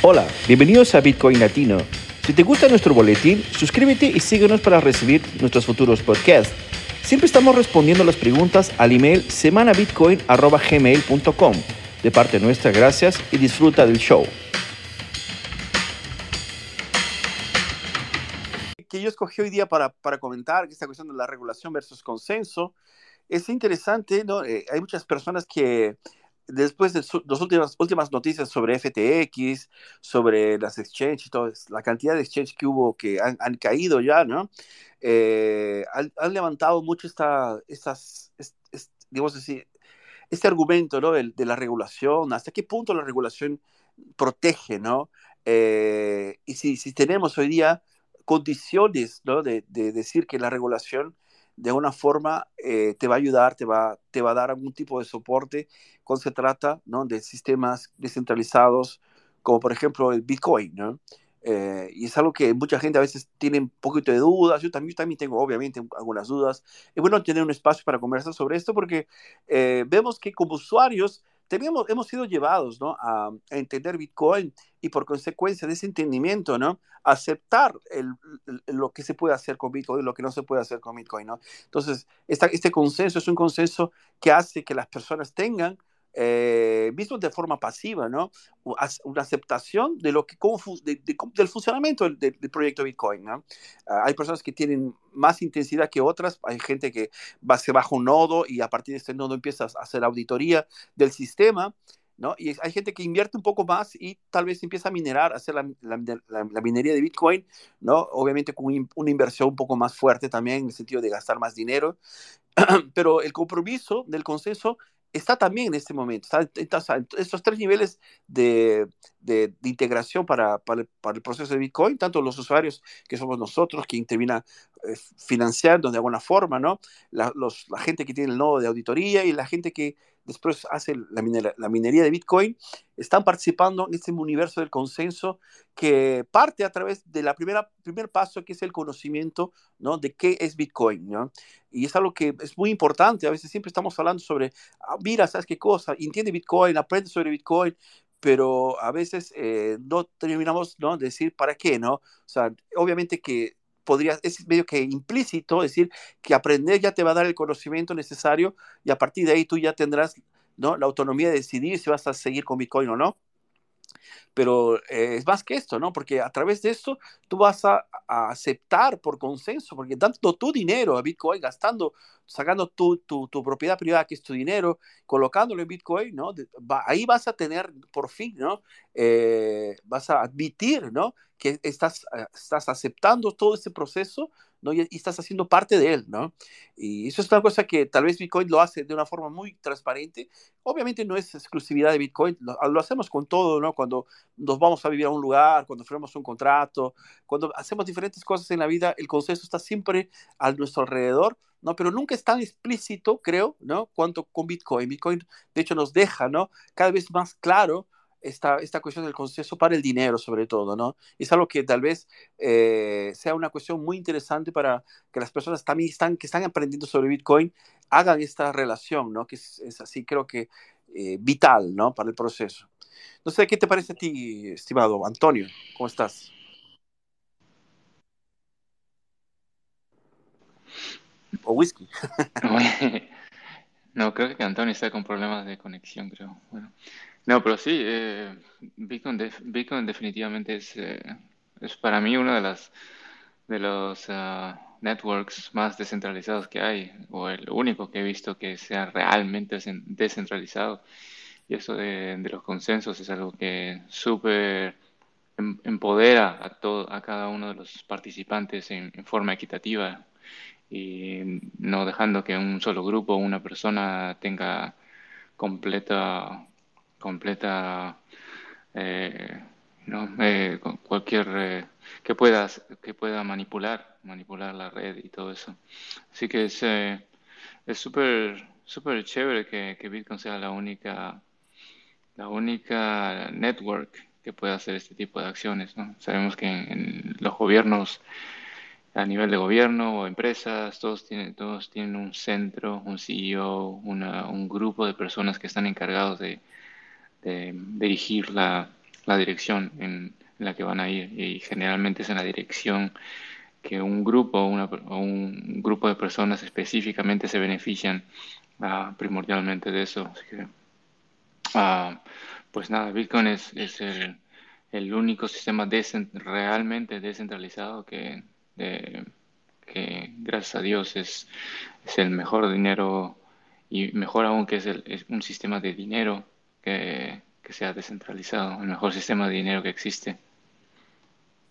Hola, bienvenidos a Bitcoin Latino. Si te gusta nuestro boletín, suscríbete y síguenos para recibir nuestros futuros podcasts. Siempre estamos respondiendo las preguntas al email semanabitcoin.gmail.com. De parte nuestra, gracias y disfruta del show. Que yo escogí hoy día para, para comentar esta cuestión de la regulación versus consenso es interesante, ¿no? Eh, hay muchas personas que después de las últimas, últimas noticias sobre FTX, sobre las exchanges y todo, la cantidad de exchanges que hubo que han, han caído ya, ¿no? Eh, han, han, levantado mucho esta, estas, digamos así, este argumento, ¿no? De, de, la regulación, hasta qué punto la regulación protege, ¿no? Eh, y si, si tenemos hoy día condiciones, ¿no? De, de decir que la regulación de alguna forma eh, te va a ayudar, te va, te va a dar algún tipo de soporte cuando se trata ¿no? de sistemas descentralizados, como por ejemplo el Bitcoin. Eh, y es algo que mucha gente a veces tiene un poquito de dudas, yo también, también tengo obviamente algunas dudas. Es bueno tener un espacio para conversar sobre esto porque eh, vemos que como usuarios teníamos, hemos sido llevados ¿no? a, a, entender Bitcoin y por consecuencia de ese entendimiento, ¿no? aceptar el, el, lo que se puede hacer con Bitcoin y lo que no se puede hacer con Bitcoin. ¿no? Entonces, esta, este consenso es un consenso que hace que las personas tengan eh, visto de forma pasiva, ¿no? Una aceptación de lo que, de, de, del funcionamiento del, del, proyecto Bitcoin, ¿no? Uh, hay personas que tienen más intensidad que otras, hay gente que va, se baja un nodo y a partir de este nodo empiezas a hacer auditoría del sistema, ¿no? Y hay gente que invierte un poco más y tal vez empieza a minerar, a hacer la, la, la, la minería de Bitcoin, ¿no? Obviamente con un, una inversión un poco más fuerte también en el sentido de gastar más dinero, pero el compromiso del consenso está también en este momento. Está, estos tres niveles de, de, integración para, para, para, el, proceso de Bitcoin, tanto los usuarios que somos nosotros, que termina eh, financiando de alguna forma, ¿no? La, los, la, gente que tiene el nodo de auditoría y la gente que después hace la minería de Bitcoin, están participando en este universo del consenso que parte a través de la primera primer paso que es el conocimiento ¿no? de qué es Bitcoin. ¿no? Y es algo que es muy importante. A veces siempre estamos hablando sobre, ah, mira, ¿sabes qué cosa? Entiende Bitcoin, aprende sobre Bitcoin, pero a veces eh, no terminamos ¿no? de decir para qué, ¿no? O sea, obviamente que podría, es medio que implícito decir que aprender ya te va a dar el conocimiento necesario y a partir de ahí tú ya tendrás ¿no? la autonomía de decidir si vas a seguir con Bitcoin o no. Pero eh, es más que esto, ¿no? Porque a través de esto tú vas a, aceptar por consenso, porque dando tu dinero a Bitcoin, gastando, sacando tu, tu, propiedad privada, que es tu dinero, colocándolo en Bitcoin, ¿no? Ahí vas a tener, por fin, ¿no? Eh, vas a admitir, ¿no? Que estás, uh, estás aceptando todo este proceso ¿no? Y, y, estás haciendo parte de él, ¿no? Y eso es una cosa que tal vez Bitcoin lo hace de una forma muy transparente. Obviamente no es exclusividad de Bitcoin, lo, lo, hacemos con todo, ¿no? Cuando nos vamos a vivir a un lugar, cuando firmamos un contrato, cuando hacemos diferentes cosas en la vida, el consenso está siempre a nuestro alrededor, ¿no? Pero nunca es tan explícito, creo, ¿no? Cuanto con Bitcoin. Bitcoin, de hecho, nos deja, ¿no? Cada vez más claro esta, esta cuestión del consenso para el dinero, sobre todo, ¿no? Es algo que tal vez eh, sea una cuestión muy interesante para que las personas también están, que están aprendiendo sobre Bitcoin hagan esta relación, ¿no? Que es, es así, creo que eh, vital, ¿no? Para el proceso. No sé, ¿qué te parece a ti, estimado Antonio? ¿Cómo estás? O whisky. no, creo que Antonio está con problemas de conexión, creo. Bueno. No, pero sí, eh, Bitcoin, def Bitcoin, definitivamente es, eh, es para mí uno de, las, de los uh, networks más descentralizados que hay, o el único que he visto que sea realmente descentralizado. Y eso de, de los consensos es algo que súper em, empodera a, todo, a cada uno de los participantes en, en forma equitativa y no dejando que un solo grupo o una persona tenga completa completa, eh, ¿no? eh, cualquier eh, que pueda que pueda manipular, manipular la red y todo eso. Así que es eh, es súper súper chévere que, que, Bitcoin sea la única la única network que pueda hacer este tipo de acciones. ¿no? Sabemos que en, en los gobiernos a nivel de gobierno o empresas, todos tienen, todos tienen un centro, un CEO, una, un grupo de personas que están encargados de, de dirigir la, dirección en, la que van a ir y generalmente es en la dirección que un grupo o un grupo de personas específicamente se benefician uh, primordialmente de eso. Uh, pues nada, Bitcoin es, es el, único sistema realmente descentralizado que, de, que, gracias a Dios, es, es el mejor dinero y mejor aún que es, el, es un sistema de dinero que, que sea descentralizado, el mejor sistema de dinero que existe.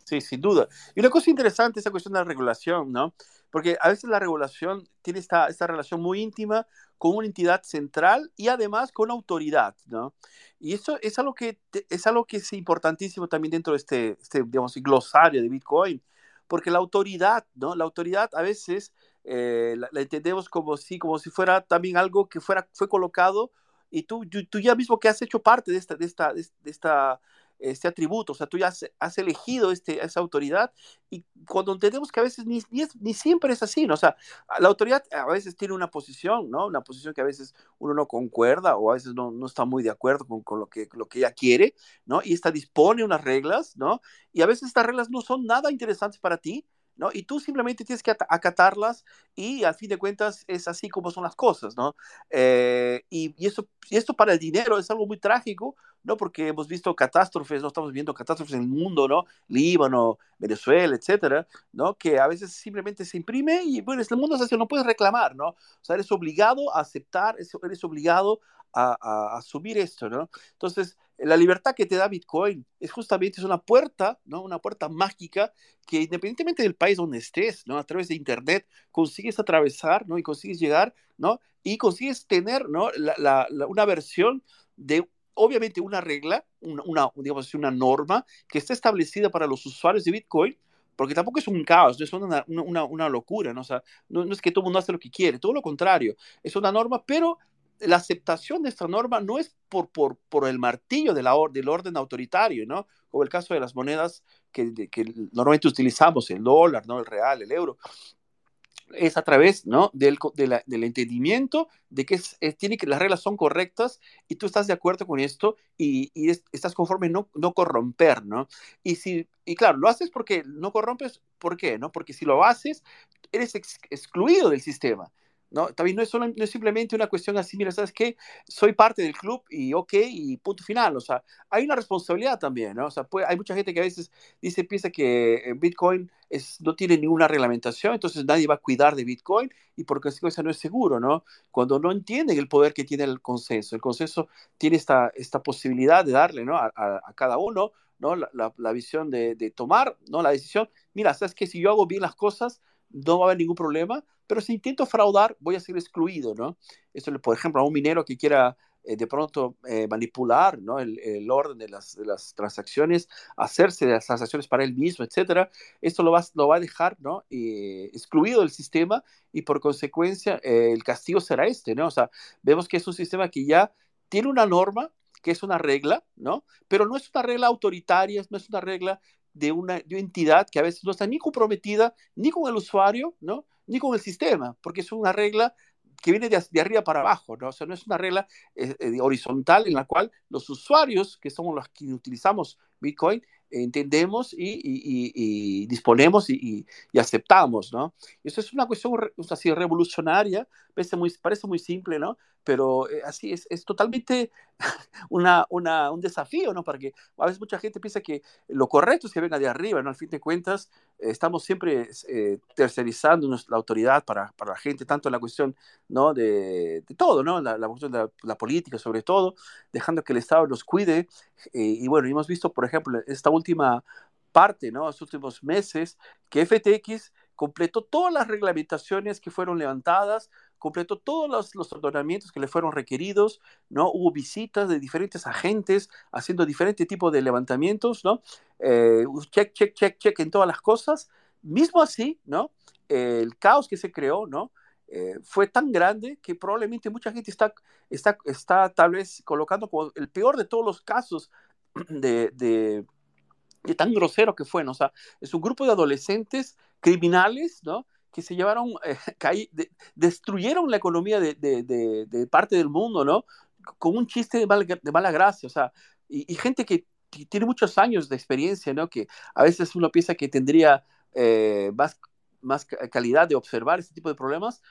Sí, sin duda. Y una cosa interesante es esa cuestión de la regulación, ¿no? Porque a veces la regulación tiene esta, esta relación muy íntima con una entidad central y además con autoridad, ¿no? Y eso es algo que, es, algo que es importantísimo también dentro de este, este, digamos, glosario de Bitcoin, porque la autoridad, ¿no? La autoridad a veces eh, la, entendemos como si, como si fuera también algo que fuera, fue colocado y tú, tú ya mismo que has hecho parte de esta, de esta, de esta este atributo, o sea, tú ya has, elegido este, esa autoridad y cuando entendemos que a veces ni, ni, siempre es así, ¿no? O sea, la autoridad a veces tiene una posición, ¿no? Una posición que a veces uno no concuerda o a veces no, no está muy de acuerdo con, con, lo, que, lo que ella quiere, ¿no? Y esta dispone unas reglas, ¿no? Y a veces estas reglas no son nada interesantes para ti, ¿no? Y tú simplemente tienes que acatarlas y al fin de cuentas es así como son las cosas, ¿no? Eh, y, y, eso, y esto para el dinero es algo muy trágico, ¿no? Porque hemos visto catástrofes, ¿no? Estamos viendo catástrofes en el mundo, ¿no? Líbano, Venezuela, etcétera, ¿no? Que a veces simplemente se imprime y, bueno, el mundo es así, no puedes reclamar, ¿no? O sea, eres obligado a aceptar, eres obligado a, a asumir esto, ¿no? Entonces, la libertad que te da Bitcoin es justamente es una puerta, ¿no? Una puerta mágica que independientemente del país donde estés, ¿no? A través de Internet consigues atravesar, ¿no? Y consigues llegar, ¿no? Y consigues tener, ¿no? Una versión de, obviamente, una regla, una, digamos una norma que está establecida para los usuarios de Bitcoin, porque tampoco es un caos, no es una, una, una locura, ¿no? Sea, no, es que todo el mundo hace lo que quiere, todo lo contrario, es una norma, pero la aceptación de esta norma no es por, por, por el martillo de la del orden autoritario, ¿no? Como el caso de las monedas que, que, normalmente utilizamos, el dólar, ¿no? El real, el euro. Es a través, ¿no? Del, del entendimiento de que, es, tiene que las reglas son correctas y tú estás de acuerdo con esto y, y estás conforme no, no corromper, ¿no? Y, si, y claro, lo haces porque no corrompes, ¿por qué? ¿no? Porque si lo haces, eres excluido del sistema. ¿No? También no es, solo, no es simplemente una cuestión así, mira, ¿sabes qué? Soy parte del club y ok, y punto final, o sea, hay una responsabilidad también, ¿no? O sea, hay mucha gente que a veces dice, piensa que eh, Bitcoin es, no tiene ninguna reglamentación, entonces nadie va a cuidar de Bitcoin y por consecuencia no es seguro, ¿no? Cuando no entienden el poder que tiene el consenso, el consenso tiene esta, esta posibilidad de darle, ¿no? A, a, cada uno, ¿no? La, la, la visión de, de, tomar, ¿no? La decisión, mira, ¿sabes qué? Si yo hago bien las cosas, no va a haber ningún problema, pero si intento fraudar, voy a ser excluido, ¿no? Eso, por ejemplo, a un minero que quiera eh, de pronto eh, manipular ¿no? el, orden de las, de transacciones, hacerse de las transacciones para él mismo, etcétera, esto lo va, lo va a dejar ¿no? Eh, excluido del sistema y por consecuencia el castigo será este, ¿no? O sea, vemos que es un sistema que ya tiene una norma, que es una regla, ¿no? Pero no es una regla autoritaria, no es una regla de una, de una entidad que a veces no está ni comprometida ni con el usuario, ¿no? ni con el sistema, porque es una regla que viene de, de arriba para abajo, ¿no? O sea, no es una regla eh, eh, horizontal en la cual los usuarios, que somos los que utilizamos Bitcoin, entendemos y, y, y disponemos y, aceptamos, ¿no? Eso es una cuestión así revolucionaria, parece muy, parece muy simple, ¿no? Pero eh, así es, es totalmente una, una, un desafío, ¿no? Porque a veces mucha gente piensa que lo correcto es que venga de arriba, ¿no? Al fin de cuentas, eh, estamos siempre eh, tercerizando la autoridad para, para, la gente, tanto en la cuestión, ¿no? De, de todo, ¿no? La, la cuestión de la, la, política, sobre todo, dejando que el Estado los cuide. y bueno, hemos visto, por ejemplo, esta última parte, ¿no? Los últimos meses, que FTX completó todas las reglamentaciones que fueron levantadas, completó todos los, los ordenamientos que le fueron requeridos, ¿no? Hubo visitas de diferentes agentes haciendo diferentes tipos de levantamientos, ¿no? Eh, check, check, check, check en todas las cosas. Mismo así, ¿no? El caos que se creó, ¿no? Eh, fue tan grande que probablemente mucha gente está, está, está tal vez colocando como el peor de todos los casos de, de, de tan grosero que fue, ¿no? O sea, es un grupo de adolescentes criminales, ¿no? Que se llevaron, eh, caí, de, destruyeron la economía de, parte del mundo, ¿no? Con un chiste de, mal, mala gracia, o sea, y, gente que tiene muchos años de experiencia, ¿no? Que a veces uno piensa que tendría eh, más, calidad de observar este tipo de problemas.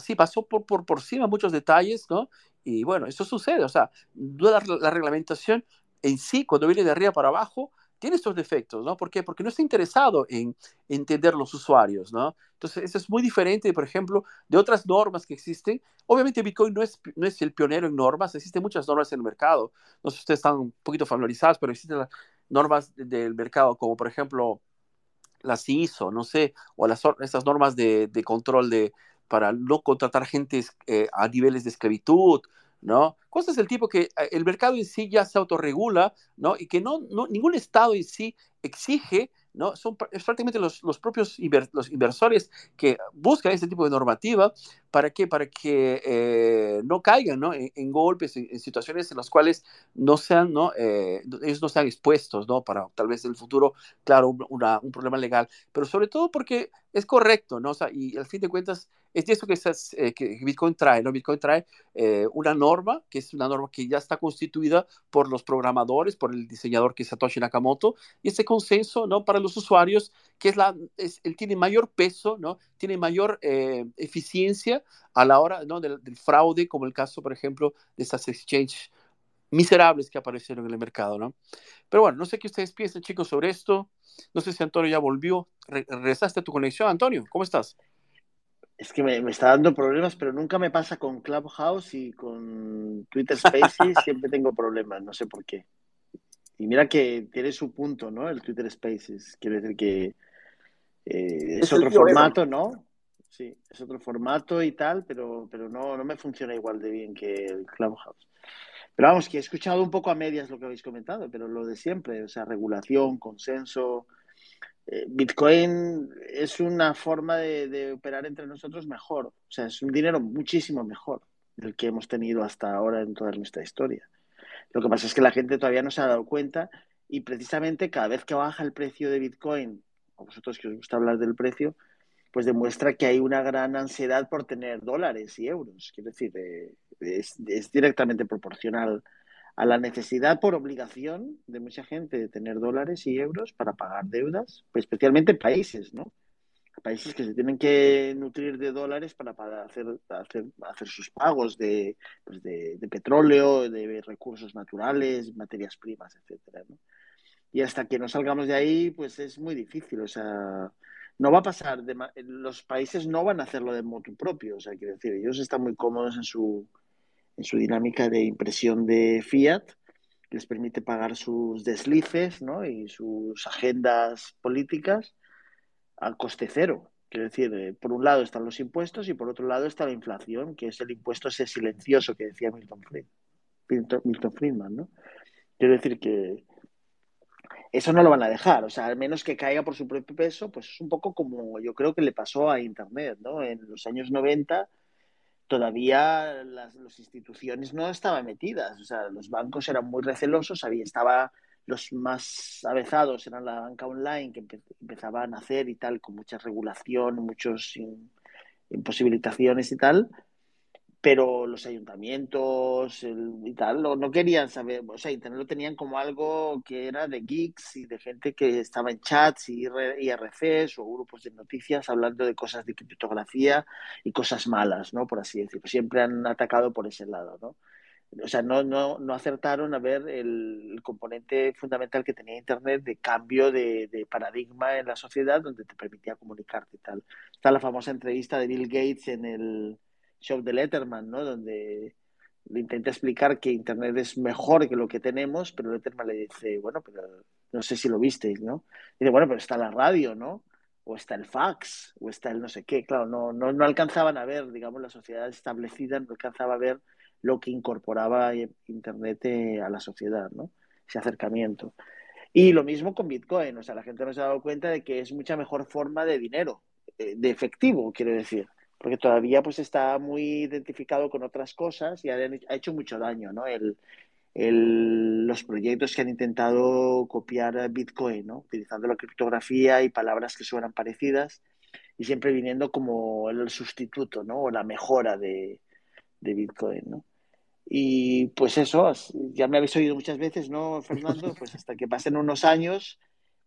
Sí, pasó por, por, encima muchos detalles, ¿no? Y bueno, eso sucede, o sea, la, la reglamentación en sí, cuando viene de arriba para abajo, tiene estos defectos, ¿no? ¿Por qué? Porque no está interesado en entender los usuarios, ¿no? Entonces, eso es muy diferente, por ejemplo, de otras normas que existen. Obviamente, Bitcoin no es, no es el pionero en normas, existen muchas normas en el mercado. No sé si ustedes están un poquito familiarizados, pero existen las normas del mercado, como por ejemplo las ISO, no sé, o las, esas normas de, de control de, para no contratar gente eh, a niveles de esclavitud, ¿no? Cosas del tipo que eh, el mercado en sí ya se autorregula, ¿no? Y que no, ningún Estado en sí exige, ¿no? Son prácticamente los, los propios los inversores que buscan ese tipo de normativa para que, para que eh, no caigan, ¿no? En, golpes, en, situaciones en las cuales no sean, ¿no? Eh, ellos no sean expuestos, ¿no? Para tal vez en el futuro, claro, un problema legal, pero sobre todo porque es correcto, ¿no? O y al fin de cuentas es eso que, eh, que Bitcoin trae, ¿no? Bitcoin trae eh, una norma, que es una norma que ya está constituida por los programadores, por el diseñador que es Satoshi Nakamoto, y ese consenso, ¿no? Para los usuarios, que es la, es, tiene mayor peso, ¿no? Tiene mayor eh, eficiencia a la hora. Del, fraude, como el caso, por ejemplo, de esas exchanges miserables que aparecieron en el mercado, ¿no? Pero bueno, no sé qué ustedes piensan, chicos, sobre esto. No sé si Antonio ya volvió. regresaste a tu conexión, Antonio, ¿cómo estás? Es que me, está dando problemas, pero nunca me pasa con Clubhouse y con Twitter Spaces, siempre tengo problemas, no sé por qué. Y mira que tiene su punto, ¿no? El Twitter Spaces. Quiere decir que eh, es, otro formato, ¿no? Sí, es otro formato y tal, pero, pero no, no me funciona igual de bien que el Clubhouse. Pero vamos, que he escuchado un poco a medias lo que habéis comentado, pero lo de siempre, o sea, regulación, consenso, eh, Bitcoin es una forma de, operar entre nosotros mejor. O sea, es un dinero muchísimo mejor del que hemos tenido hasta ahora en toda nuestra historia. Lo que pasa es que la gente todavía no se ha dado cuenta y precisamente cada vez que baja el precio de Bitcoin, a vosotros que os gusta hablar del precio, pues demuestra que hay una gran ansiedad por tener dólares y euros. Quiero decir, eh, es, es directamente proporcional a la necesidad por obligación de mucha gente de tener dólares y euros para pagar deudas, pues especialmente países, ¿no? Países que se tienen que nutrir de dólares para, hacer, hacer, hacer, sus pagos de, pues de, petróleo, de recursos naturales, materias primas, etcétera, ¿no? Y hasta que no salgamos de ahí, pues es muy difícil, o sea, no va a pasar, de, los países no van a hacerlo de modo propio, o sea, quiero decir, ellos están muy cómodos en su, en su dinámica de impresión de fiat, les permite pagar sus deslices ¿no? y sus agendas políticas al coste cero. Quiero decir, eh, por un lado están los impuestos y por otro lado está la inflación, que es el impuesto ese silencioso que decía Milton, Friedman, Milton Friedman, ¿no? Quiero decir que eso no lo van a dejar, o sea, al menos que caiga por su propio peso, pues es un poco como yo creo que le pasó a Internet, ¿no? En los años 90 todavía las, instituciones no estaban metidas, o sea, los bancos eran muy recelosos, había, estaba los más avezados eran la banca online que empezaban a hacer y tal, con mucha regulación, muchas imposibilitaciones y tal, pero los ayuntamientos y tal no, querían saber, o sea, Internet lo tenían como algo que era de geeks y de gente que estaba en chats y IRCs o grupos de noticias hablando de cosas de criptografía y cosas malas, ¿no? Por así decirlo. Siempre han atacado por ese lado, ¿no? O sea, no, no, no acertaron a ver el, componente fundamental que tenía Internet de cambio de, de, paradigma en la sociedad donde te permitía comunicarte y tal. Está la famosa entrevista de Bill Gates en el show de Letterman, ¿no? Donde le intenta explicar que Internet es mejor que lo que tenemos, pero Letterman le dice, bueno, pero no sé si lo visteis, ¿no? Dice, bueno, pero está la radio, ¿no? O está el fax, o está el no sé qué. Claro, no, no, no alcanzaban a ver, digamos, la sociedad establecida no alcanzaba a ver lo que incorporaba Internet eh, a la sociedad, ¿no? Ese acercamiento. Y lo mismo con Bitcoin, o sea, la gente no se ha dado cuenta de que es mucha mejor forma de dinero, eh, de efectivo, quiero decir porque todavía pues está muy identificado con otras cosas y ha, hecho mucho daño, ¿no? El, los proyectos que han intentado copiar Bitcoin, ¿no? Utilizando la criptografía y palabras que suenan parecidas y siempre viniendo como el sustituto, ¿no? O la mejora de, Bitcoin, ¿no? Y pues eso, ya me habéis oído muchas veces, ¿no, Fernando? Pues hasta que pasen unos años,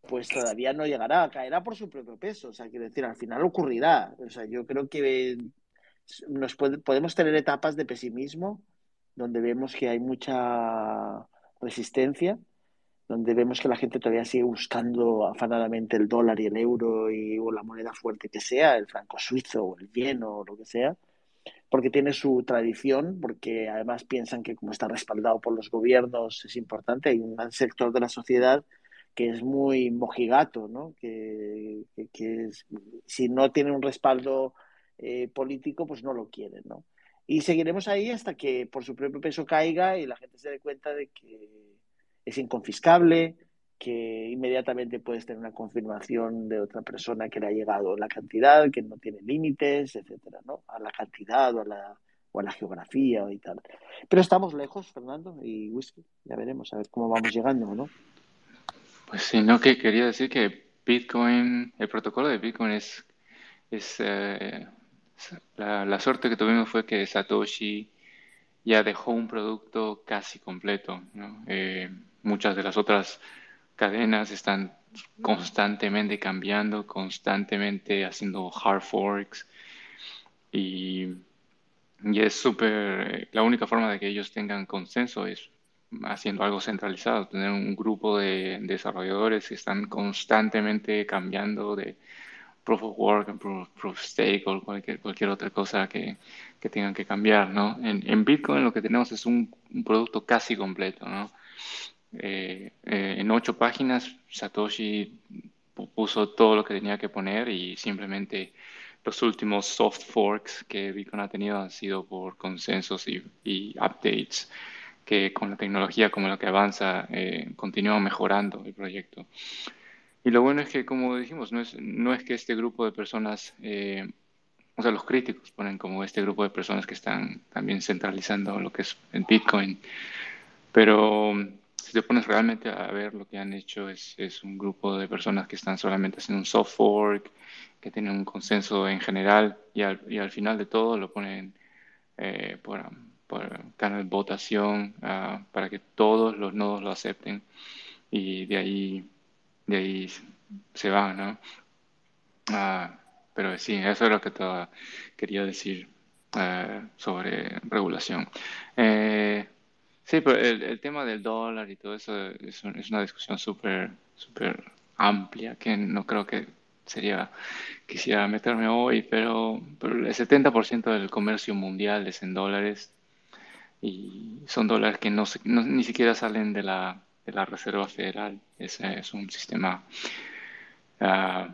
pues todavía no llegará, caerá por su propio peso. O sea, quiero decir, al final ocurrirá. O sea, yo creo que nos podemos tener etapas de pesimismo donde vemos que hay mucha resistencia, donde vemos que la gente todavía sigue buscando afanadamente el dólar y el euro y, o la moneda fuerte que sea, el franco suizo o el yen o lo que sea, porque tiene su tradición, porque además piensan que como está respaldado por los gobiernos es importante. Hay un sector de la sociedad que es muy mojigato, ¿no? que, que, si no tiene un respaldo eh, político, pues no lo quieren. ¿no? Y seguiremos ahí hasta que por su propio peso caiga y la gente se dé cuenta de que es inconfiscable, que inmediatamente puedes tener una confirmación de otra persona que le ha llegado la cantidad, que no tiene límites, etcétera, ¿no? A la cantidad o a la, o a la geografía y tal. Pero estamos lejos, Fernando, y Whisky, ya veremos, a ver cómo vamos llegando, ¿no? Pues sí, no, que quería decir que Bitcoin, el protocolo de Bitcoin es, es eh, la, suerte que tuvimos fue que Satoshi ya dejó un producto casi completo. Eh, muchas de las otras cadenas están constantemente cambiando, constantemente haciendo hard forks y, y es súper, la única forma de que ellos tengan consenso es haciendo algo centralizado, tener un grupo de desarrolladores que están constantemente cambiando de proof of work, proof, of stake o cualquier, cualquier otra cosa que, tengan que cambiar, ¿no? En, Bitcoin lo que tenemos es un, producto casi completo, ¿no? Eh, eh, en ocho páginas Satoshi puso todo lo que tenía que poner y simplemente los últimos soft forks que Bitcoin ha tenido han sido por consensos y updates que con la tecnología como la que avanza eh, continúa mejorando el proyecto. Y lo bueno es que, como dijimos, no es, no es que este grupo de personas, eh, o sea, los críticos ponen como este grupo de personas que están también centralizando lo que es el Bitcoin, pero si te pones realmente a ver lo que han hecho, es, es un grupo de personas que están solamente haciendo un soft fork, que tienen un consenso en general y al, y al final de todo lo ponen eh, por por canal votación uh, para que todos los nodos lo acepten y de ahí de ahí se va, ¿no? Uh, pero sí, eso es lo que te quería decir uh, sobre regulación. Eh, sí, pero el, tema del dólar y todo eso es, es una discusión súper súper amplia que no creo que sería, quisiera meterme hoy, pero, pero el 70% del comercio mundial es en dólares y son dólares que no, ni siquiera salen de la, de la Reserva Federal. Ese es un sistema uh,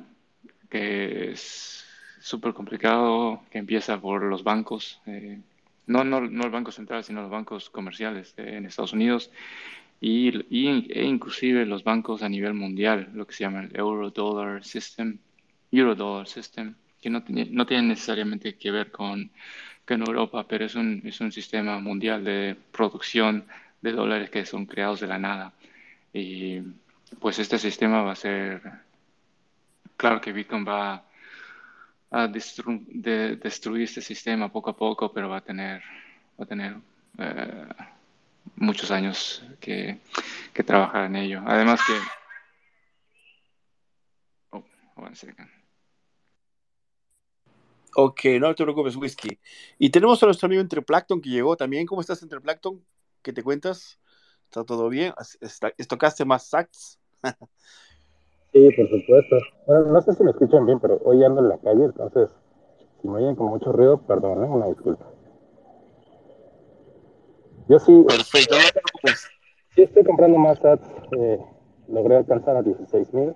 que es súper complicado, que empieza por los bancos, eh, no, no, no, el Banco Central, sino los bancos comerciales en Estados Unidos y, y, e inclusive los bancos a nivel mundial, lo que se llama el Euro-Dollar System, Euro-Dollar System, que no, no tiene necesariamente que ver con en Europa, pero es un, es un sistema mundial de producción de dólares que son creados de la nada. Y pues este sistema va a ser, claro que Bitcoin va a de, destruir este sistema poco a poco, pero va a tener, va a tener eh, muchos años que, que, trabajar en ello. Además que... Oh, one second. Ok, no te preocupes, Whisky. Y tenemos a nuestro amigo Entre Plankton que llegó también. ¿Cómo estás, Entre Plankton? ¿Qué te cuentas? ¿Está todo bien? ¿Estocaste más sacks? sí, por supuesto. Bueno, no sé si me escuchan bien, pero hoy ando en la calle, entonces, si me oyen con mucho ruido, perdón, ¿eh? una disculpa. Yo sí. Perfecto, no te preocupes. Sí, estoy comprando más sats. Eh, logré alcanzar a 16 mil,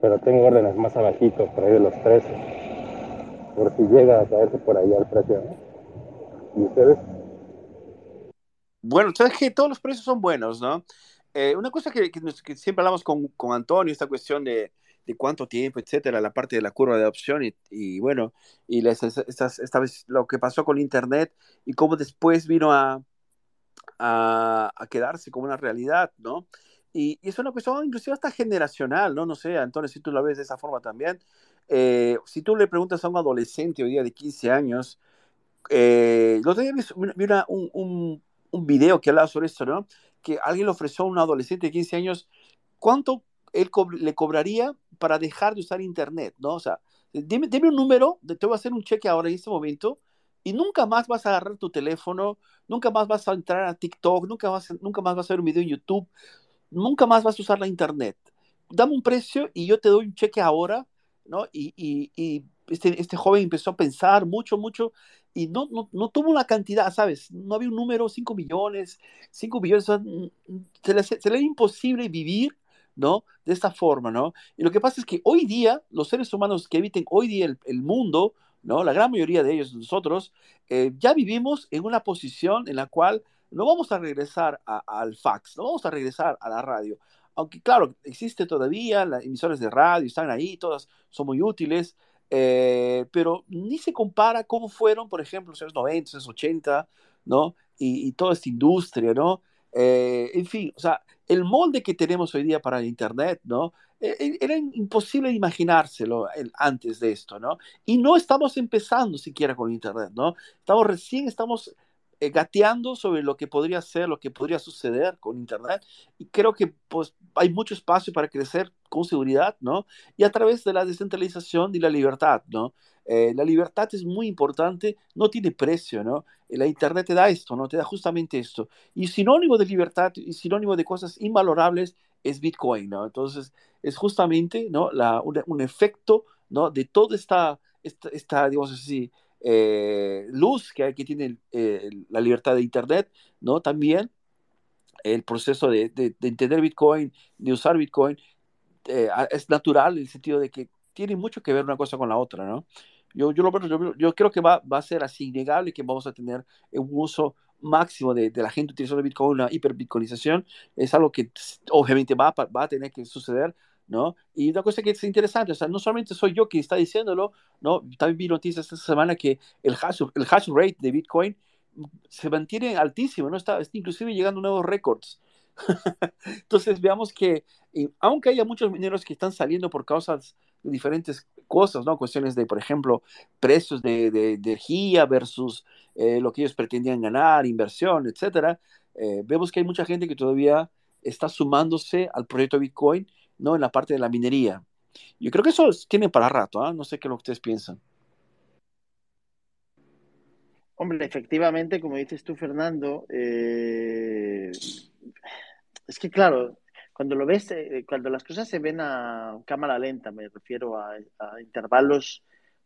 pero tengo órdenes más abajitos, por ahí de los 13 por si llega a caerse por ahí al precio. ¿Y ustedes? Bueno, sabes que todos los precios son buenos, ¿no? Eh, una cosa que, que, siempre hablamos con, con, Antonio, esta cuestión de, de, cuánto tiempo, etcétera, la parte de la curva de adopción y, y bueno, y las, estas, esta vez lo que pasó con Internet y cómo después vino a, a, a quedarse como una realidad, ¿no? Y, y, es una cuestión inclusive hasta generacional, ¿no? No sé, Antonio, si tú lo ves de esa forma también. Eh, si tú le preguntas a un adolescente hoy día de 15 años, eh, vi, un, un video que hablaba sobre esto, ¿no? Que alguien le ofreció a un adolescente de 15 años cuánto él le cobraría para dejar de usar Internet, ¿no? O sea, dime, un número, te voy a hacer un cheque ahora en este momento y nunca más vas a agarrar tu teléfono, nunca más vas a entrar a TikTok, nunca, vas, nunca más vas a ver un video en YouTube, nunca más vas a usar la Internet. Dame un precio y yo te doy un cheque ahora, ¿no? Y, y, y este, este joven empezó a pensar mucho, mucho y no, no, no, tuvo una cantidad, ¿sabes? No había un número, 5 millones, 5 millones, se le, se le era imposible vivir, ¿no? De esta forma, ¿no? Y lo que pasa es que hoy día, los seres humanos que habiten hoy día el, el mundo, ¿no? La gran mayoría de ellos, nosotros, eh, ya vivimos en una posición en la cual no vamos a regresar al fax, no vamos a regresar a la radio. Aunque claro, existe todavía, las emisoras de radio están ahí, todas son muy útiles, eh, pero ni se compara cómo fueron, por ejemplo, los años 90, los 80, ¿no? Y, toda esta industria, ¿no? Eh, en fin, o sea, el molde que tenemos hoy día para el Internet, ¿no? E, e, era imposible imaginárselo antes de esto, ¿no? Y no estamos empezando siquiera con Internet, ¿no? Estamos recién, estamos eh, gateando sobre lo que podría ser, lo que podría suceder con Internet. Y creo que pues, hay mucho espacio para crecer con seguridad, ¿no? Y a través de la descentralización y la libertad, ¿no? Eh, la libertad es muy importante, no tiene precio, ¿no? La Internet te da esto, ¿no? Te da justamente esto. Y sinónimo de libertad y sinónimo de cosas invalorables es Bitcoin, ¿no? Entonces, es justamente, ¿no? La, un, efecto, ¿no? De toda esta, esta, esta digamos así, eh, luz que, que tiene eh, la libertad de Internet, ¿no? También el proceso de, de, entender Bitcoin, de usar Bitcoin, eh, es natural en el sentido de que tiene mucho que ver una cosa con la otra, ¿no? Yo, yo, lo, yo, creo que va, va, a ser así innegable que vamos a tener un uso máximo de, de la gente utilizando Bitcoin, una hiperbitcoinización, es algo que obviamente va, va a tener que suceder, ¿no? Y una cosa que es interesante, o sea, no solamente soy yo quien está diciéndolo, ¿no? También vi noticias esta semana que el hash, el hash rate de Bitcoin se mantiene altísimo, ¿no? Está, inclusive llegando a nuevos récords. Entonces veamos que, eh, aunque haya muchos mineros que están saliendo por causas de diferentes cosas, ¿no? Cuestiones de, por ejemplo, precios de, de, energía versus eh, lo que ellos pretendían ganar, inversión, etcétera, eh, vemos que hay mucha gente que todavía está sumándose al proyecto Bitcoin ¿no? En la parte de la minería. Yo creo que eso tiene para rato, ¿ah? No sé qué es lo que ustedes piensan. Hombre, efectivamente, como dices tú, Fernando, eh, es que claro, cuando lo ves, eh, cuando las cosas se ven a cámara lenta, me refiero a, intervalos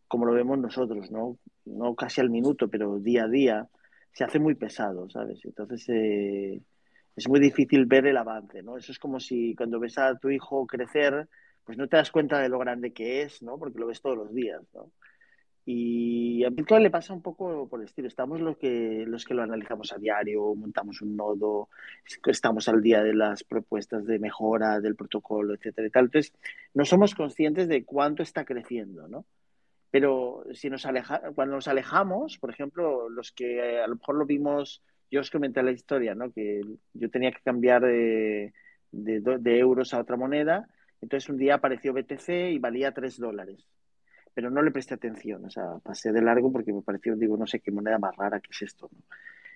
como lo vemos nosotros, ¿no? No casi al minuto, pero día a día, se hace muy pesado, ¿sabes? Entonces, eh, es muy difícil ver el avance, ¿no? Eso es como si cuando ves a tu hijo crecer, pues no te das cuenta de lo grande que es, ¿no? Porque lo ves todos los días, ¿no? Y a Bitcoin le pasa un poco por el estilo. Estamos los que, los que lo analizamos a diario, montamos un nodo, estamos al día de las propuestas de mejora del protocolo, etcétera y tal. Entonces, no somos conscientes de cuánto está creciendo, ¿no? Pero si nos aleja, cuando nos alejamos, por ejemplo, los que a lo mejor lo vimos yo os comenté la historia, ¿no? Que yo tenía que cambiar de, euros a otra moneda. Entonces un día apareció BTC y valía 3 dólares. Pero no le presté atención, o sea, pasé de largo porque me pareció, digo, no sé qué moneda más rara que es esto.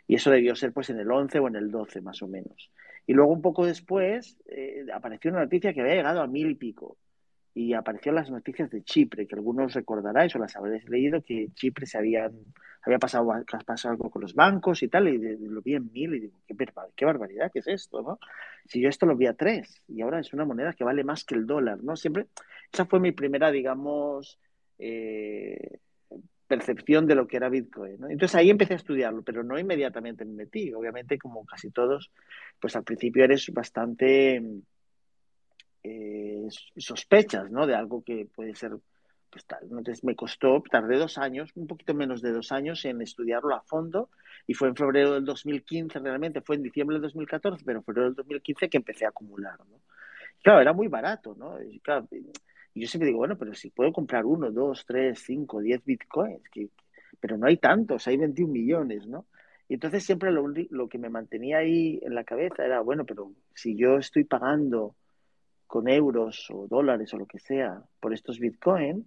Y eso debió ser pues en el 11 o en el 12 más o menos. Y luego un poco después eh, apareció una noticia que había llegado a mil y pico y apareció las noticias de Chipre, que algunos recordaráis o las habréis leído, que Chipre se habían, había pasado, algo con los bancos y tal, y lo vi en mil y digo, qué, qué barbaridad, ¿qué es esto? ¿no? Si yo esto lo vi a tres y ahora es una moneda que vale más que el dólar, ¿no? Siempre, esa fue mi primera, digamos, eh, percepción de lo que era Bitcoin. ¿no? Entonces ahí empecé a estudiarlo, pero no inmediatamente me metí. Obviamente, como casi todos, pues al principio eres bastante eh, sospechas, ¿no? De algo que puede ser, pues tal. Entonces me costó, tardé dos años, un poquito menos de dos años en estudiarlo a fondo y fue en febrero del 2015 realmente, fue en diciembre del 2014, pero en febrero del 2015 que empecé a acumular. Claro, era muy barato, ¿no? Y yo siempre digo, bueno, pero si puedo comprar uno, dos, tres, cinco, diez bitcoins, que, pero no hay tantos, hay 21 millones, ¿no? Y entonces siempre lo, lo que me mantenía ahí en la cabeza era, bueno, pero si yo estoy pagando con euros o dólares o lo que sea por estos Bitcoin,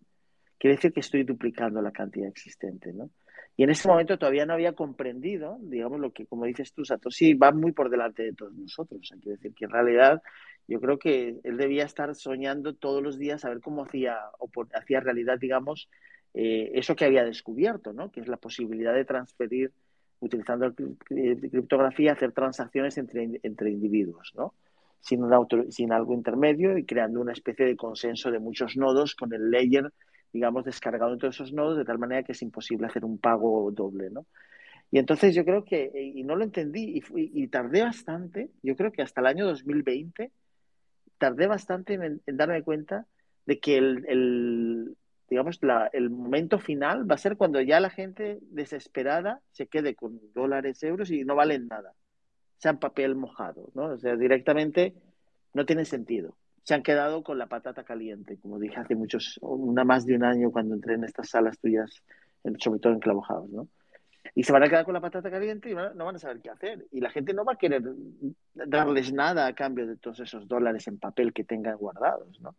quiere decir que estoy duplicando la cantidad existente, ¿no? Y en ese momento todavía no había comprendido, digamos, lo que, como dices tú, Satoshi va muy por delante de todos nosotros. Hay que decir que en realidad yo creo que él debía estar soñando todos los días a ver cómo hacía, o hacía realidad, digamos, eh, eso que había descubierto, ¿no? Que es la posibilidad de transferir, utilizando criptografía, hacer transacciones entre, entre individuos, ¿no? Sin, sin algo intermedio y creando una especie de consenso de muchos nodos con el layer digamos, descargado en todos esos nodos de tal manera que es imposible hacer un pago doble, ¿no? Y entonces yo creo que, y no lo entendí, y, tardé bastante, yo creo que hasta el año 2020, tardé bastante en, darme cuenta de que el, digamos, la, el momento final va a ser cuando ya la gente desesperada se quede con dólares, euros y no valen nada, sean papel mojado, ¿no? O sea, directamente no tiene sentido se han quedado con la patata caliente, como dije hace muchos, una más de un año cuando entré en estas salas tuyas, sobre todo en Clavojados, ¿no? Y se van a quedar con la patata caliente y no van a saber qué hacer. Y la gente no va a querer darles nada a cambio de todos esos dólares en papel que tengan guardados, ¿no?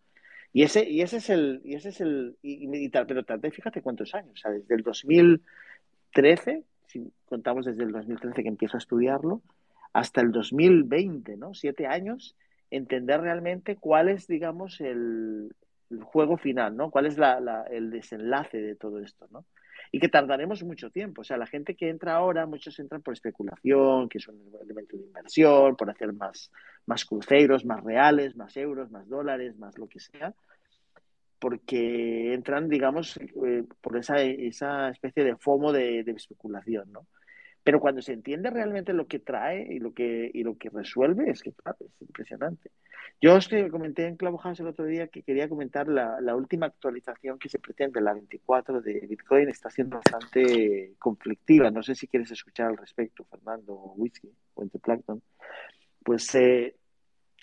Y ese, y ese es el, y ese es el, y, pero fíjate cuántos años, o sea, desde el 2013, si contamos desde el 2013 que empiezo a estudiarlo, hasta el 2020, ¿no? Siete años entender realmente cuál es, digamos, el, juego final, ¿no? Cuál es el desenlace de todo esto, ¿no? Y que tardaremos mucho tiempo. O sea, la gente que entra ahora, muchos entran por especulación, que es un elemento de inversión, por hacer más, más cruceros, más reales, más euros, más dólares, más lo que sea, porque entran, digamos, eh, por esa, esa especie de FOMO de especulación, ¿no? Pero cuando se entiende realmente lo que trae y lo que, y lo que resuelve, es que, claro, es impresionante. Yo os comenté en Clavo House el otro día que quería comentar la, la, última actualización que se pretende, la 24 de Bitcoin, está siendo bastante conflictiva. No sé si quieres escuchar al respecto, Fernando, o Whisky, o Plankton. Pues eh,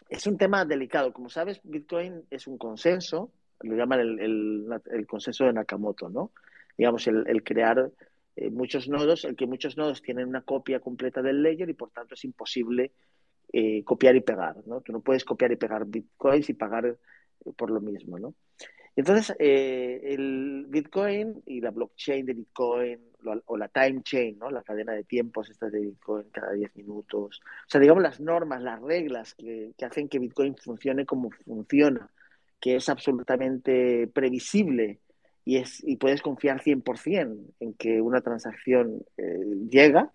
es un tema delicado. Como sabes, Bitcoin es un consenso, lo llaman el, el, el consenso de Nakamoto, ¿no? Digamos, el, el crear eh, muchos nodos, el que muchos nodos tienen una copia completa del ledger y por tanto es imposible eh, copiar y pegar, ¿no? Tú no puedes copiar y pegar bitcoins y pagar eh, por lo mismo, ¿no? Entonces, el Bitcoin y la blockchain de Bitcoin o la time chain, ¿no? La cadena de tiempos esta de Bitcoin cada 10 minutos. O sea, digamos las normas, las reglas que, que hacen que Bitcoin funcione como funciona, que es absolutamente previsible y, es, y puedes confiar 100% en que una transacción eh, llega,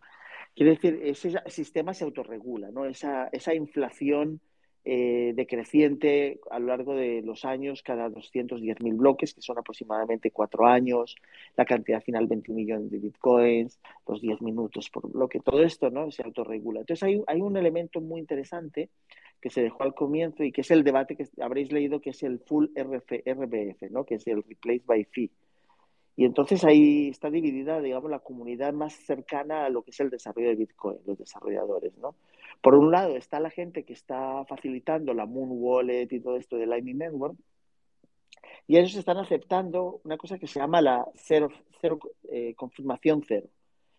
quiere decir, ese sistema se autorregula, ¿no? Esa, esa inflación eh, decreciente a lo largo de los años, cada 210.000 bloques, que son aproximadamente cuatro años, la cantidad final 20 millones de bitcoins, los 10 minutos por bloque, todo esto ¿no? se autorregula. Entonces hay, hay un elemento muy interesante que se dejó al comienzo y que es el debate que habréis leído, que es el full RBF, ¿no? que es el replace by fee. Y entonces ahí está dividida, digamos, la comunidad más cercana a lo que es el desarrollo de Bitcoin, los desarrolladores, ¿no? Por un lado está la gente que está facilitando la Moon Wallet y todo esto de Lightning Network, y ellos están aceptando una cosa que se llama la cero eh, confirmación cero.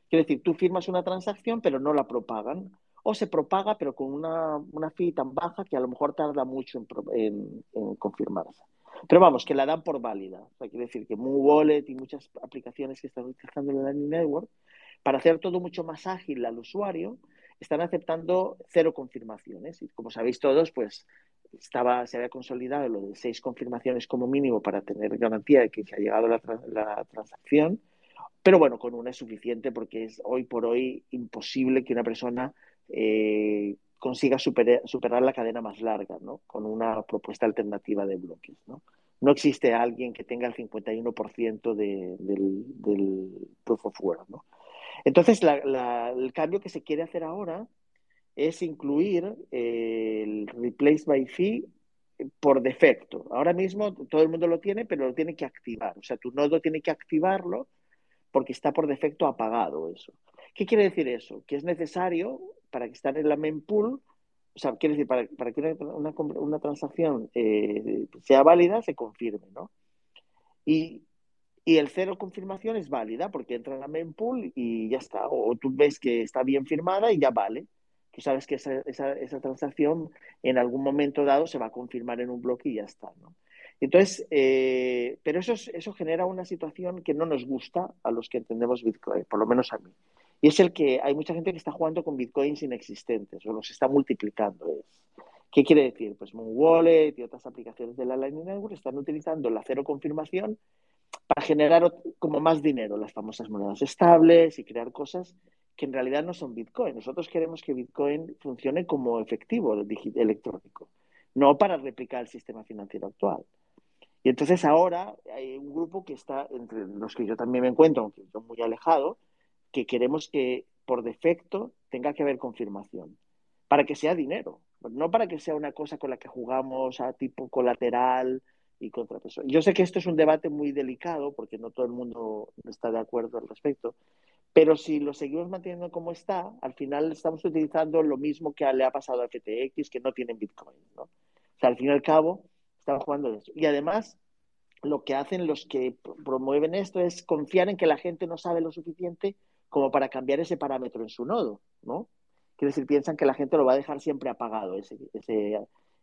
Quiere decir, tú firmas una transacción, pero no la propagan o se propaga pero con una, una fee tan baja que a lo mejor tarda mucho en, confirmarse. Pero vamos, que la dan por válida. O sea, quiere decir que Moon Wallet y muchas aplicaciones que están utilizando el Lightning Network, para hacer todo mucho más ágil al usuario, están aceptando cero confirmaciones. Y como sabéis todos, pues estaba, se había consolidado lo de seis confirmaciones como mínimo para tener garantía de que se ha llegado la, la transacción. Pero bueno, con una es suficiente porque es hoy por hoy imposible que una persona eh, consiga superar, la cadena más larga, ¿no? Con una propuesta alternativa de bloques, ¿no? No existe alguien que tenga el 51% de, del, proof of work, ¿no? Entonces, el cambio que se quiere hacer ahora es incluir el replace by fee por defecto. Ahora mismo todo el mundo lo tiene, pero lo tiene que activar. O sea, tu nodo tiene que activarlo porque está por defecto apagado eso. ¿Qué quiere decir eso? Que es necesario para que esté en la mempool, o sea, quiere decir, para, que una, una, transacción eh, sea válida, se confirme, ¿no? Y, y, el cero confirmación es válida porque entra en la mempool y ya está. O, tú ves que está bien firmada y ya vale. tú sabes que esa, esa, esa, transacción en algún momento dado se va a confirmar en un bloque y ya está, ¿no? Entonces, eh, pero eso, eso genera una situación que no nos gusta a los que entendemos Bitcoin, por lo menos a mí. Y es el que hay mucha gente que está jugando con Bitcoins inexistentes o los está multiplicando. ¿Qué quiere decir? Pues Moon Wallet y otras aplicaciones de la Lightning Network están utilizando la cero confirmación para generar como más dinero, las famosas monedas estables y crear cosas que en realidad no son Bitcoin. Nosotros queremos que Bitcoin funcione como efectivo electrónico, no para replicar el sistema financiero actual. Y entonces ahora hay un grupo que está, entre los que yo también me encuentro, aunque yo muy alejado, que queremos que por defecto tenga que haber confirmación, para que sea dinero, no para que sea una cosa con la que jugamos a tipo colateral y contrapeso. Yo sé que esto es un debate muy delicado porque no todo el mundo está de acuerdo al respecto, pero si lo seguimos manteniendo como está, al final estamos utilizando lo mismo que le ha pasado a FTX, que no tienen Bitcoin. ¿no? O sea, al fin y al cabo, estamos jugando de eso. Y además, lo que hacen los que promueven esto es confiar en que la gente no sabe lo suficiente como para cambiar ese parámetro en su nodo, ¿no? Quiere decir, piensan que la gente lo va a dejar siempre apagado, ese, ese,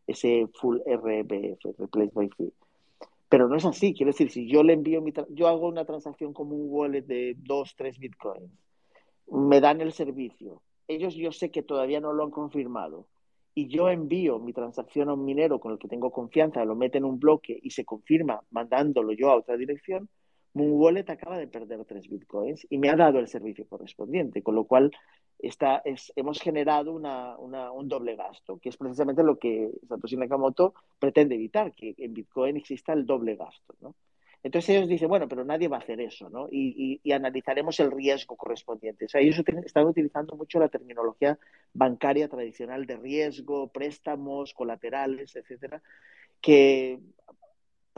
ese full RBF, Replace by Fee. Pero no es así. Quiero decir, si yo le envío mi yo hago una transacción como un wallet de 2, 3 bitcoins, me dan el servicio. Ellos yo sé que todavía no lo han confirmado. Y yo envío mi transacción a un minero con el que tengo confianza, lo mete en un bloque y se confirma mandándolo yo a otra dirección, Moon Wallet acaba de perder 3 bitcoins y me ha dado el servicio correspondiente, con lo cual está, es, hemos generado un doble gasto, que es precisamente lo que Satoshi Nakamoto pretende evitar, que en Bitcoin exista el doble gasto. ¿no? Entonces ellos dicen, bueno, pero nadie va a hacer eso, ¿no? Y, y, y analizaremos el riesgo correspondiente. O sea, ellos están utilizando mucho la terminología bancaria tradicional de riesgo, préstamos, colaterales, etcétera, que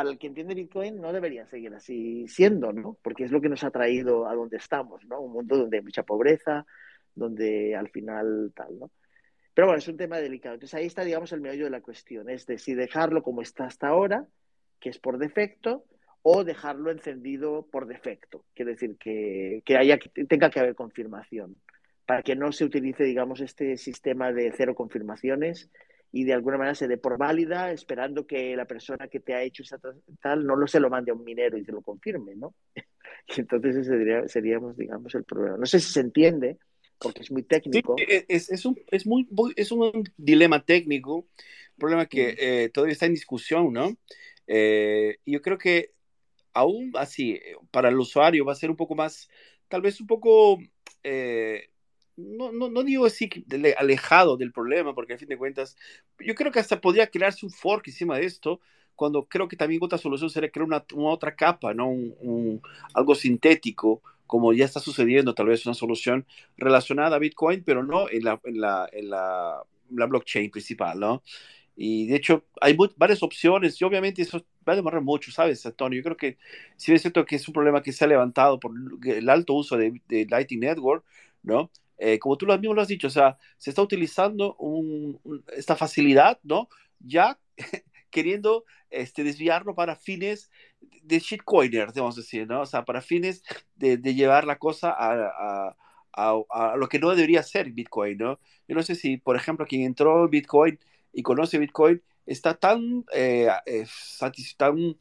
para el que entiende Bitcoin no debería seguir así siendo, ¿no? Porque es lo que nos ha traído a donde estamos, ¿no? Un mundo donde hay mucha pobreza, donde al final tal, ¿no? Pero bueno, es un tema delicado. Entonces ahí está, digamos, el meollo de la cuestión. Es de si dejarlo como está hasta ahora, que es por defecto, o dejarlo encendido por defecto. Quiere decir que, que, haya, que tenga que haber confirmación, para que no se utilice, digamos, este sistema de cero confirmaciones y de alguna manera se dé por válida, esperando que la persona que te ha hecho esa tal no lo se lo mande a un minero y se lo confirme, ¿no? Y entonces ese sería, seríamos, digamos, el problema. No sé si se entiende, porque es muy técnico. Sí, es, es, un, es, muy, es un dilema técnico, problema que eh, todavía está en discusión, ¿no? Eh, yo creo que aún así, para el usuario va a ser un poco más, tal vez un poco eh, no, no, no, digo así alejado del problema, porque a fin de cuentas, yo creo que hasta podría crearse un fork encima de esto, cuando creo que también otra solución sería crear una, una otra capa, ¿no? Un, un, algo sintético, como ya está sucediendo, tal vez una solución relacionada a Bitcoin, pero no en la, en la, en la, la blockchain principal, ¿no? Y de hecho, hay varias opciones y obviamente eso va a demorar mucho, ¿sabes, Antonio? Yo creo que sí es cierto que es un problema que se ha levantado por el alto uso de, de Lightning Network, ¿no? Eh, como tú mismo lo has dicho, o sea, se está utilizando un, un, esta facilidad, ¿no? Ya queriendo este, desviarlo para fines de shitcoiners, vamos a decir, ¿no? O sea, para fines de, de llevar la cosa a, a, a, a, lo que no debería ser Bitcoin, ¿no? Yo no sé si, por ejemplo, quien entró en Bitcoin y conoce Bitcoin está tan, eh, eh, tan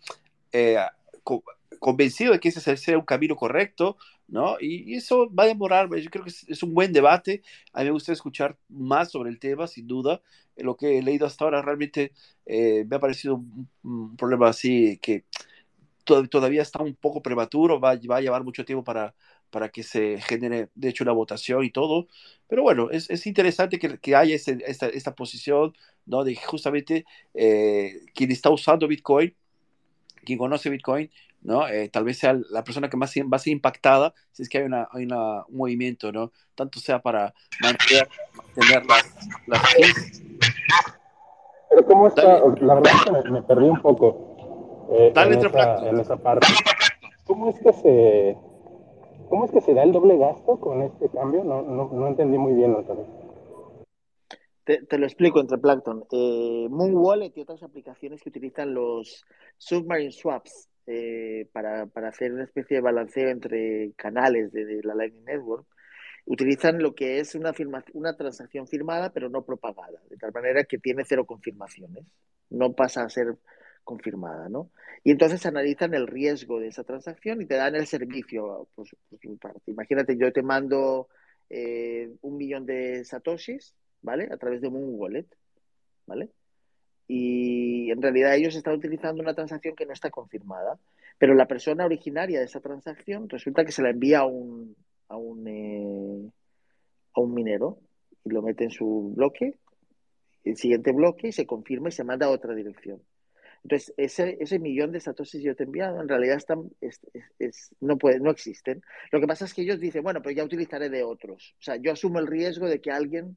eh, co convencido de que ese sea un camino correcto, ¿no? Y, eso va a demorar, yo creo que es, un buen debate, a mí me gusta escuchar más sobre el tema, sin duda, lo que he leído hasta ahora realmente eh, me ha parecido un, problema así que to todavía está un poco prematuro, va, va a llevar mucho tiempo para, para que se genere, de hecho, una votación y todo. Pero bueno, es, es interesante que, que haya esta, esta, posición, ¿no? De justamente eh, quien está usando Bitcoin, quien conoce Bitcoin, ¿no? Eh, tal vez sea la persona que más va a ser impactada si es que hay, una, hay una, un movimiento, ¿no? Tanto sea para mantener, mantener las, las Pero ¿cómo está? Dale. La verdad es que me, me perdí un poco eh, en, esa, en esa parte. ¿Cómo es que se ¿Cómo es que se da el doble gasto con este cambio? No, no, no entendí muy bien otra vez. Te, te, lo explico entre Plankton. Eh, Moon Wallet y otras aplicaciones que utilizan los submarine swaps eh, para, para, hacer una especie de balanceo entre canales de, la Lightning Network utilizan lo que es una, una transacción firmada pero no propagada, de tal manera que tiene cero confirmaciones, no pasa a ser confirmada, ¿no? Y entonces analizan el riesgo de esa transacción y te dan el servicio. Pues, pues imagínate, yo te mando eh, un millón de satoshis, ¿vale? A través de un wallet, ¿vale? Y en realidad ellos están utilizando una transacción que no está confirmada, pero la persona originaria de esa transacción resulta que se la envía a un, a un, eh, a un minero y lo mete en su bloque, el siguiente bloque, y se confirma y se manda a otra dirección. Entonces, ese, ese millón de satoshis que yo te he enviado en realidad están, no, puede, no existen. Lo que pasa es que ellos dicen, bueno, pero ya utilizaré de otros. O sea, yo asumo el riesgo de que alguien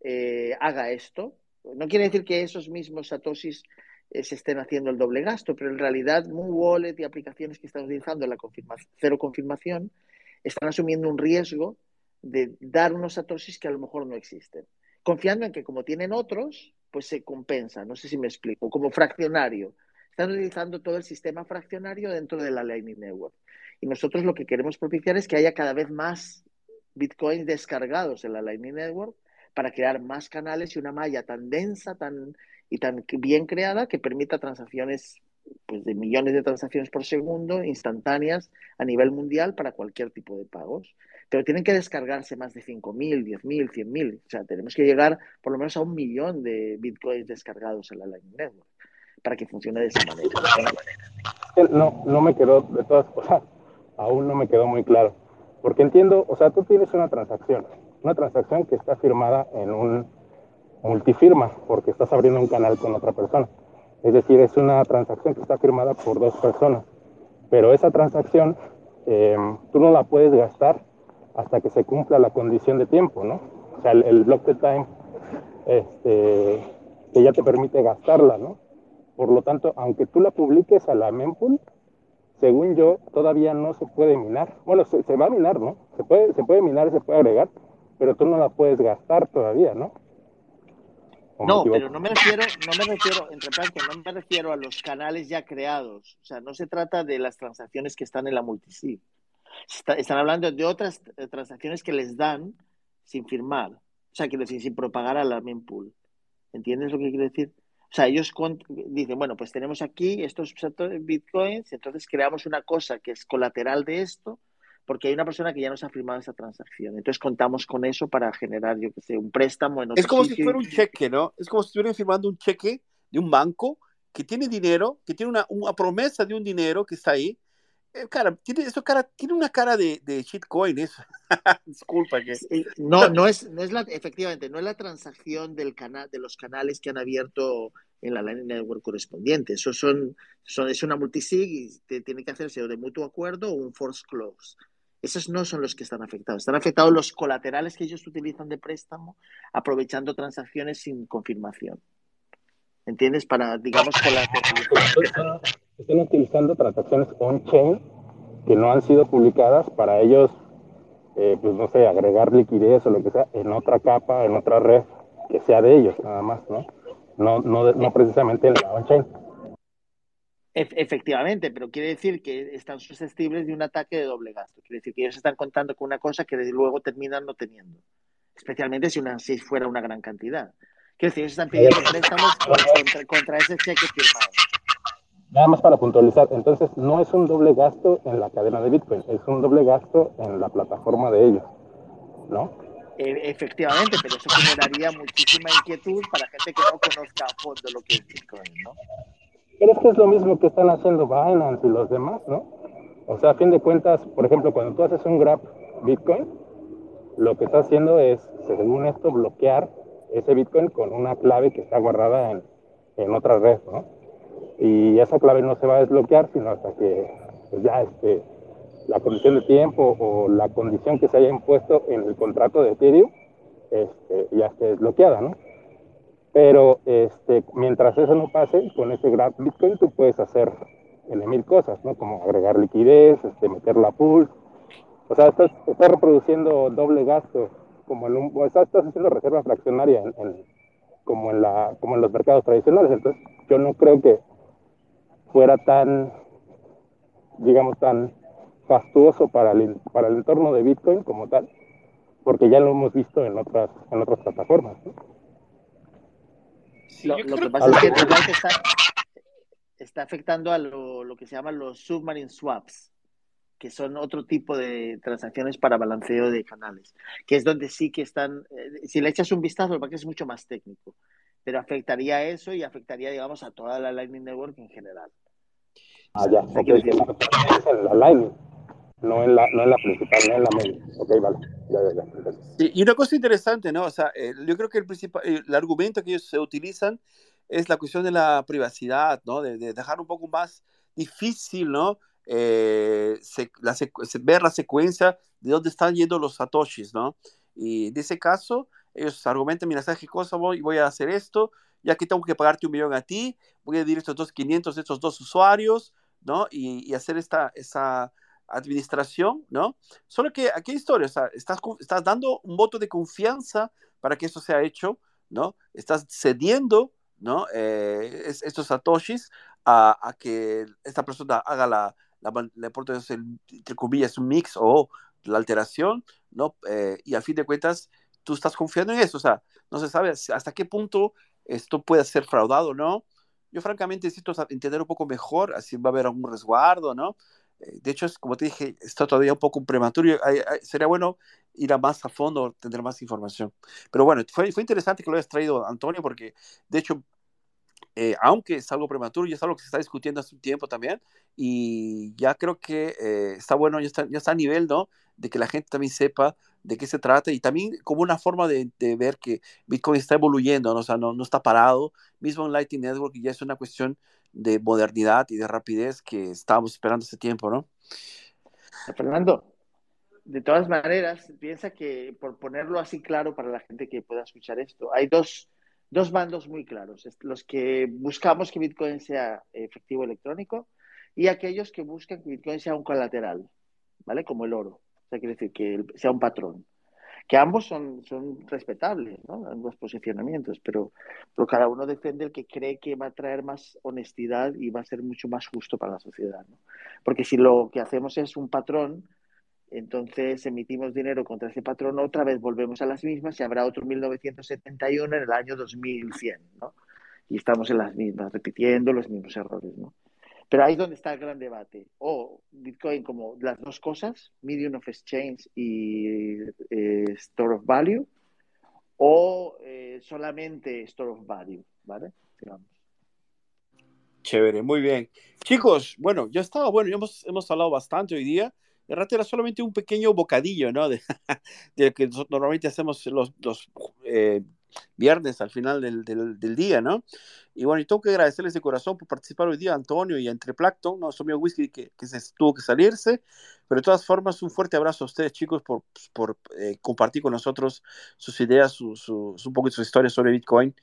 eh, haga esto. No quiere decir que esos mismos satoshis eh, se estén haciendo el doble gasto, pero en realidad Moon Wallet y aplicaciones que están utilizando la cero confirmación están asumiendo un riesgo de dar unos satoshis que a lo mejor no existen. Confiando en que como tienen otros, pues se compensa, no sé si me explico, como fraccionario. Están utilizando todo el sistema fraccionario dentro de la Lightning Network. Y nosotros lo que queremos propiciar es que haya cada vez más bitcoins descargados en la Lightning Network para crear más canales y una malla tan densa tan, y tan bien creada que permita transacciones pues, de millones de transacciones por segundo instantáneas a nivel mundial para cualquier tipo de pagos pero tienen que descargarse más de 5.000, 10.000, 100.000. O sea, tenemos que llegar por lo menos a un millón de bitcoins descargados en la Lightning Network para que funcione de esa manera. No, no me quedó, de todas cosas, aún no me quedó muy claro. Porque entiendo, o sea, tú tienes una transacción, una transacción que está firmada en un multifirma, porque estás abriendo un canal con otra persona. Es decir, es una transacción que está firmada por dos personas. Pero esa transacción eh, tú no la puedes gastar hasta que se cumpla la condición de tiempo, ¿no? O sea, el, block de time este, que ya te permite gastarla, ¿no? Por lo tanto, aunque tú la publiques a la mempool, según yo, todavía no se puede minar. Bueno, se, va a minar, ¿no? Se puede, se puede minar, se puede agregar, pero tú no la puedes gastar todavía, ¿no? No, pero no me refiero, no me refiero, entre no me refiero a los canales ya creados. O sea, no se trata de las transacciones que están en la multisig están hablando de otras eh, transacciones que les dan sin firmar. O sea, quiero decir, sin propagar a la mempool. ¿Entiendes lo que quiero decir? O sea, ellos dicen, bueno, pues tenemos aquí estos bitcoins, entonces creamos una cosa que es colateral de esto, porque hay una persona que ya nos ha firmado esa transacción. Entonces contamos con eso para generar, yo qué sé, un préstamo en otro Es como si fuera un cheque, ¿no? Es como si estuvieran firmando un cheque de un banco que tiene dinero, que tiene una, una promesa de un dinero que está ahí, eh, cara, tiene, eso cara, tiene una cara de, de shitcoin, eso. Disculpa que. No, no es, no es la, efectivamente, no es la transacción del canal, de los canales que han abierto en la Lightning Network correspondiente. Eso son, son, es una multisig y te, tiene que hacerse de mutuo acuerdo o un force close. Esos no son los que están afectados. Están afectados los colaterales que ellos utilizan de préstamo, aprovechando transacciones sin confirmación. ¿Entiendes? Para, digamos, colateralizar. Están utilizando transacciones on-chain que no han sido publicadas para ellos, eh, pues no sé, agregar liquidez o lo que sea en otra capa, en otra red que sea de ellos, nada más, ¿no? No, no, no precisamente en la on-chain. Efectivamente, pero quiere decir que están susceptibles de un ataque de doble gasto. Quiere decir que ellos están contando con una cosa que luego terminan no teniendo. Especialmente si, una, si fuera una gran cantidad. Quiere decir, ellos están pidiendo préstamos contra, contra ese cheque firmado. Nada más para puntualizar, entonces no es un doble gasto en la cadena de Bitcoin, es un doble gasto en la plataforma de ellos, ¿no? E, efectivamente, pero eso generaría muchísima inquietud para gente que no conozca a fondo lo que es Bitcoin, ¿no? Pero es que es lo mismo que están haciendo Binance y los demás, ¿no? O sea, a fin de cuentas, por ejemplo, cuando tú haces un grab Bitcoin, lo que está haciendo es, según esto, bloquear ese Bitcoin con una clave que está guardada en, en otra red, ¿no? y esa clave no se va a desbloquear sino hasta que pues, ya este, la condición de tiempo o la condición que se haya impuesto en el contrato de Ethereum este, ya esté desbloqueada, ¿no? Pero este, mientras eso no pase, con ese Grab Bitcoin tú puedes hacer mil cosas, ¿no? Como agregar liquidez, este, meter la pool. O sea, estás, reproduciendo doble gasto, como en un, estás haciendo reserva fraccionaria como, en la, como en los mercados tradicionales. Entonces, yo no creo que fuera tan, digamos, tan fastuoso para el, para el entorno de Bitcoin como tal, porque ya lo hemos visto en otras, en otras plataformas. Lo, que pasa es que está, está afectando a lo, lo, que se llaman los submarine swaps, que son otro tipo de transacciones para balanceo de canales, que es donde sí que están, eh, si le echas un vistazo, que es mucho más técnico, pero afectaría eso y afectaría, digamos, a toda la Lightning Network en general. Ah, ya, la Lightning no en la, no en la principal, no en la media. Ok, vale. Ya, y una cosa interesante, ¿no? O sea, eh, yo creo que el, principal, el argumento que ellos se utilizan es la cuestión de la privacidad, ¿no? De, de dejar un poco más difícil, ¿no? Eh, se, la ver la secuencia de dónde están yendo los satoshis, ¿no? Y en ese caso, ellos argumentan, mira, ¿sabes qué cosa voy? Voy a hacer esto, ya que tengo que pagarte un millón a ti, voy a dir estos dos 500 estos dos usuarios, ¿no? Y, y hacer esta, esa administración, ¿no? Solo que aquí hay historia, o sea, estás, estás dando un voto de confianza para que eso sea hecho, ¿no? Estás cediendo, ¿no? Eh, estos satoshis a, a, que esta persona haga la, la, la entre comillas, un mix o la alteración, ¿no? Eh, y a fin de cuentas, tú estás confiando en eso, o sea, no se sabe hasta qué punto esto puede ser fraudado no. Yo francamente necesito entender un poco mejor, así va a haber algún resguardo, ¿no? De hecho, es, como te dije, está todavía un poco prematuro. sería bueno ir a más a fondo, tener más información. Pero bueno, fue, fue interesante que lo hayas traído, Antonio, porque de hecho, eh, aunque es algo prematuro, ya es algo que se está discutiendo hace un tiempo también, y ya creo que eh, está bueno, ya está, ya está a nivel, ¿no? De que la gente también sepa de qué se trata y también como una forma de, de ver que Bitcoin está evoluyendo, ¿no? O sea, no, no está parado, mismo en Lightning Network ya es una cuestión de modernidad y de rapidez que estábamos esperando ese tiempo, ¿no? Fernando, de todas maneras, piensa que por ponerlo así claro para la gente que pueda escuchar esto, hay dos, dos bandos muy claros, los que buscamos que Bitcoin sea efectivo electrónico y aquellos que buscan que Bitcoin sea un colateral, ¿vale? Como el oro, o sea, quiere decir que sea un patrón que ambos son, son respetables, ¿no? ambos posicionamientos, pero, pero cada uno defiende el que cree que va a traer más honestidad y va a ser mucho más justo para la sociedad. ¿no? Porque si lo que hacemos es un patrón, entonces emitimos dinero contra ese patrón, otra vez volvemos a las mismas y habrá otro 1971 en el año 2100, ¿no? Y estamos en las mismas, repitiendo los mismos errores, ¿no? Pero ahí es donde está el gran debate. O Bitcoin como las dos cosas, medium of exchange y eh, store of value, o eh, solamente store of value, ¿vale? Digamos. Chévere, muy bien. Chicos, bueno, ya estaba, bueno, ya hemos, hemos hablado bastante hoy día. De rato era solamente un pequeño bocadillo, ¿no? De, de que normalmente hacemos los, los eh, viernes al final del, del, del, día, ¿no? Y bueno, y tengo que agradecerles de corazón por participar hoy día, Antonio y entre Plankton, ¿no? Son whisky que, que se tuvo que salirse, pero de todas formas, un fuerte abrazo a ustedes, chicos, por, por eh, compartir con nosotros sus ideas, su, su, un poco de su historia sobre Bitcoin,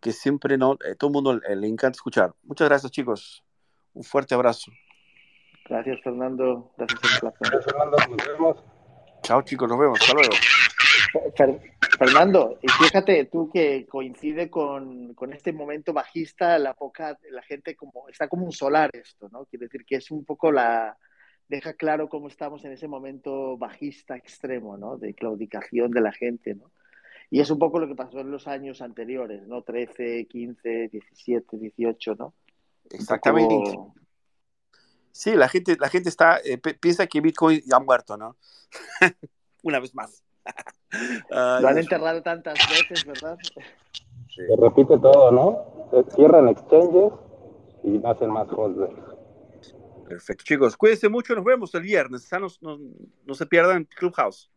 que siempre no, eh, todo el mundo le, le encanta escuchar. Muchas gracias, chicos. Un fuerte abrazo. Gracias, Fernando. Gracias, Gracias, Fernando. Nos vemos. Chao, chicos. Nos vemos. Hasta luego. Fernando, y fíjate tú que coincide con, este momento bajista, la poca, la gente como, está como un solar esto, ¿no? Quiere decir que es un poco la, deja claro cómo estamos en ese momento bajista extremo, ¿no? De claudicación de la gente, ¿no? Y es un poco lo que pasó en los años anteriores, ¿no? 13, 15, 17, 18, ¿no? Exactamente. Sí, la gente, la gente está, eh, piensa que Bitcoin ya ha muerto, ¿no? Una vez más. Lo han enterrado tantas veces, ¿verdad? Se repite todo, ¿no? Se cierran exchanges y nacen más holders. Perfecto, chicos. Cuídense mucho. Nos vemos el viernes. No, no, no se pierdan Clubhouse.